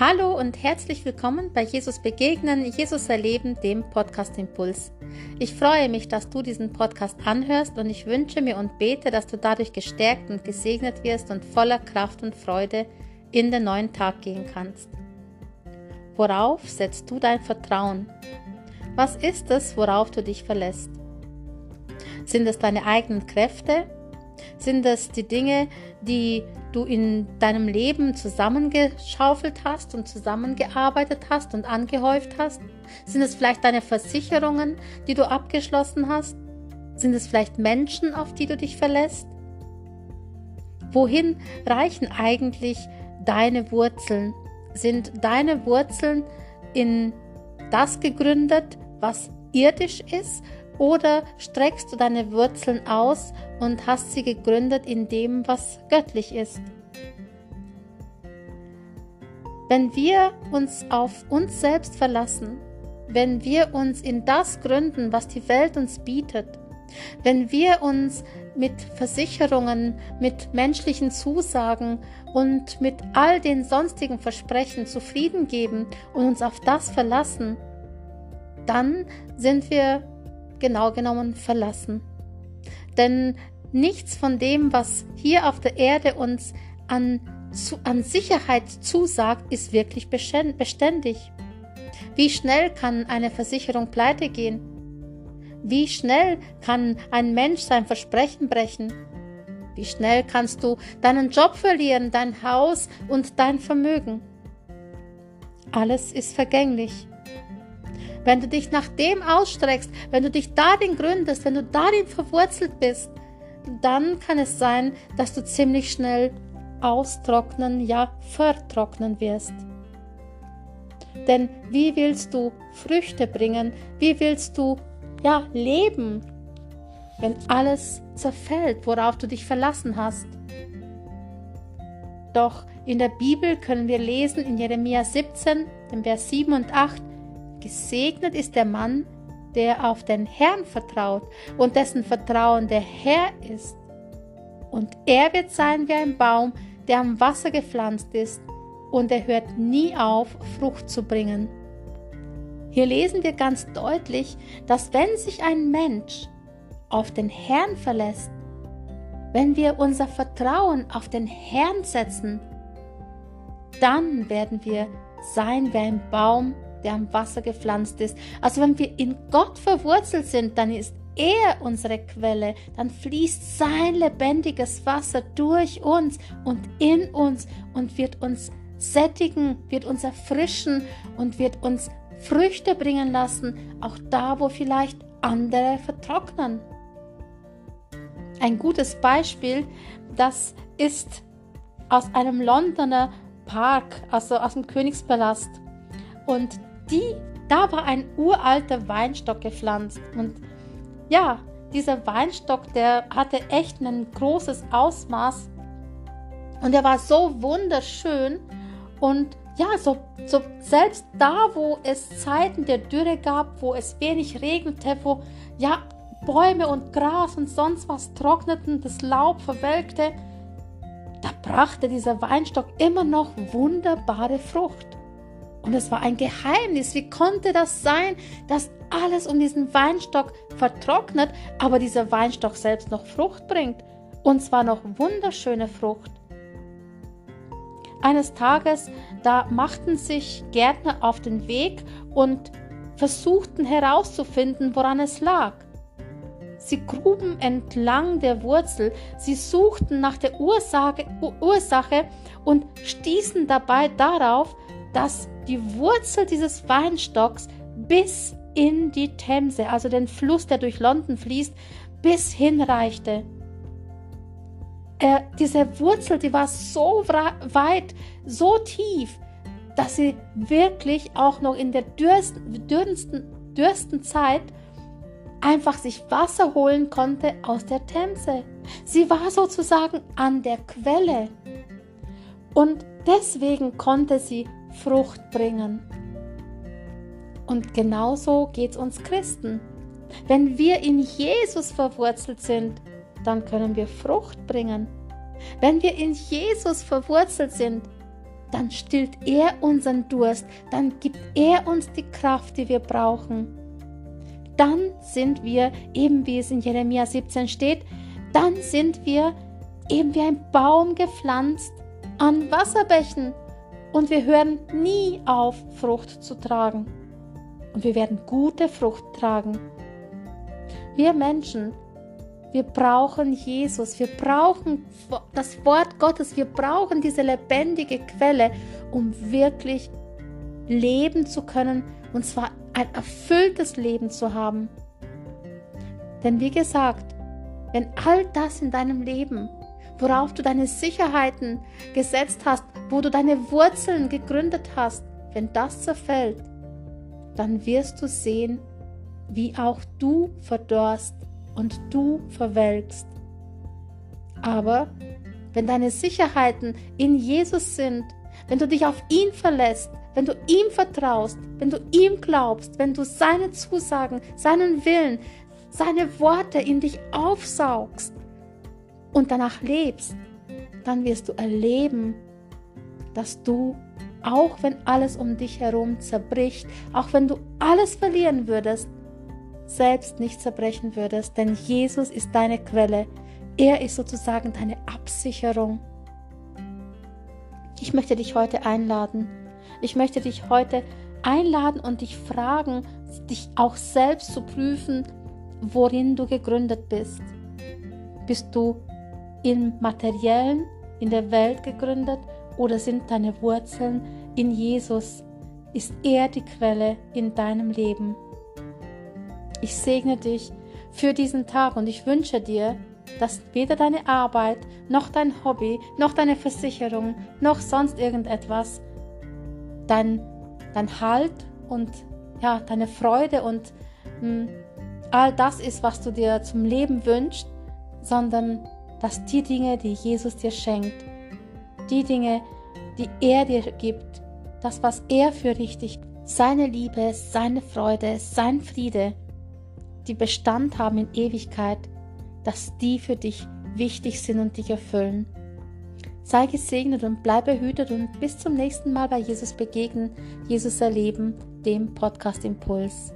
Hallo und herzlich willkommen bei Jesus Begegnen, Jesus Erleben, dem Podcast Impuls. Ich freue mich, dass du diesen Podcast anhörst und ich wünsche mir und bete, dass du dadurch gestärkt und gesegnet wirst und voller Kraft und Freude in den neuen Tag gehen kannst. Worauf setzt du dein Vertrauen? Was ist es, worauf du dich verlässt? Sind es deine eigenen Kräfte? Sind es die Dinge, die du in deinem Leben zusammengeschaufelt hast und zusammengearbeitet hast und angehäuft hast? Sind es vielleicht deine Versicherungen, die du abgeschlossen hast? Sind es vielleicht Menschen, auf die du dich verlässt? Wohin reichen eigentlich deine Wurzeln? Sind deine Wurzeln in das gegründet, was irdisch ist oder streckst du deine Wurzeln aus und hast sie gegründet in dem, was göttlich ist? Wenn wir uns auf uns selbst verlassen, wenn wir uns in das gründen, was die Welt uns bietet, wenn wir uns mit Versicherungen, mit menschlichen Zusagen und mit all den sonstigen Versprechen zufrieden geben und uns auf das verlassen, dann sind wir genau genommen verlassen. Denn nichts von dem, was hier auf der Erde uns an, an Sicherheit zusagt, ist wirklich beständig. Wie schnell kann eine Versicherung pleite gehen? Wie schnell kann ein Mensch sein Versprechen brechen? Wie schnell kannst du deinen Job verlieren, dein Haus und dein Vermögen? Alles ist vergänglich wenn du dich nach dem ausstreckst, wenn du dich darin gründest, wenn du darin verwurzelt bist, dann kann es sein, dass du ziemlich schnell austrocknen, ja vertrocknen wirst. Denn wie willst du Früchte bringen? Wie willst du ja leben, wenn alles zerfällt, worauf du dich verlassen hast? Doch in der Bibel können wir lesen in Jeremia 17, dem Vers 7 und 8, Gesegnet ist der Mann, der auf den Herrn vertraut und dessen Vertrauen der Herr ist. Und er wird sein wie ein Baum, der am Wasser gepflanzt ist, und er hört nie auf, Frucht zu bringen. Hier lesen wir ganz deutlich, dass wenn sich ein Mensch auf den Herrn verlässt, wenn wir unser Vertrauen auf den Herrn setzen, dann werden wir sein wie ein Baum, der am Wasser gepflanzt ist. Also wenn wir in Gott verwurzelt sind, dann ist er unsere Quelle, dann fließt sein lebendiges Wasser durch uns und in uns und wird uns sättigen, wird uns erfrischen und wird uns Früchte bringen lassen, auch da, wo vielleicht andere vertrocknen. Ein gutes Beispiel, das ist aus einem Londoner Park, also aus dem Königspalast. Und die, da war ein uralter Weinstock gepflanzt. Und ja, dieser Weinstock, der hatte echt ein großes Ausmaß. Und er war so wunderschön. Und ja, so, so selbst da, wo es Zeiten der Dürre gab, wo es wenig regnete, wo ja Bäume und Gras und sonst was trockneten, das Laub verwelkte, da brachte dieser Weinstock immer noch wunderbare Frucht. Und es war ein Geheimnis. Wie konnte das sein, dass alles um diesen Weinstock vertrocknet, aber dieser Weinstock selbst noch Frucht bringt? Und zwar noch wunderschöne Frucht. Eines Tages, da machten sich Gärtner auf den Weg und versuchten herauszufinden, woran es lag. Sie gruben entlang der Wurzel, sie suchten nach der Ursache, Ursache und stießen dabei darauf, dass die Wurzel dieses Weinstocks bis in die Themse, also den Fluss, der durch London fließt, bis hinreichte. Äh, diese Wurzel, die war so weit, so tief, dass sie wirklich auch noch in der dürsten, dürsten, dürsten Zeit einfach sich Wasser holen konnte aus der Themse. Sie war sozusagen an der Quelle. Und deswegen konnte sie Frucht bringen. Und genauso geht es uns Christen. Wenn wir in Jesus verwurzelt sind, dann können wir Frucht bringen. Wenn wir in Jesus verwurzelt sind, dann stillt er unseren Durst, dann gibt er uns die Kraft, die wir brauchen. Dann sind wir, eben wie es in Jeremia 17 steht, dann sind wir eben wie ein Baum gepflanzt an Wasserbächen und wir hören nie auf, Frucht zu tragen. Und wir werden gute Frucht tragen. Wir Menschen, wir brauchen Jesus, wir brauchen das Wort Gottes, wir brauchen diese lebendige Quelle, um wirklich leben zu können, und zwar ein erfülltes Leben zu haben. Denn wie gesagt, wenn all das in deinem Leben, worauf du deine Sicherheiten gesetzt hast, wo du deine Wurzeln gegründet hast, wenn das zerfällt, dann wirst du sehen, wie auch du verdorst und du verwelkst. Aber wenn deine Sicherheiten in Jesus sind, wenn du dich auf ihn verlässt, wenn du ihm vertraust, wenn du ihm glaubst, wenn du seine Zusagen, seinen Willen, seine Worte in dich aufsaugst und danach lebst, dann wirst du erleben, dass du, auch wenn alles um dich herum zerbricht, auch wenn du alles verlieren würdest, selbst nicht zerbrechen würdest, denn Jesus ist deine Quelle. Er ist sozusagen deine Absicherung. Ich möchte dich heute einladen. Ich möchte dich heute einladen und dich fragen, dich auch selbst zu prüfen, worin du gegründet bist. Bist du im materiellen, in der Welt gegründet oder sind deine Wurzeln in Jesus? Ist er die Quelle in deinem Leben? Ich segne dich für diesen Tag und ich wünsche dir, dass weder deine Arbeit, noch dein Hobby, noch deine Versicherung, noch sonst irgendetwas dein, dein Halt und ja, deine Freude und mh, hm, all das ist, was du dir zum Leben wünschst, sondern dass die Dinge, die Jesus dir schenkt, die Dinge, die er dir gibt, das, was er für richtig, seine Liebe, seine Freude, sein Friede, die Bestand haben in Ewigkeit, dass die für dich wichtig sind und dich erfüllen. Sei gesegnet und bleibe behütet und bis zum nächsten Mal bei Jesus begegnen, Jesus erleben, dem Podcast Impuls.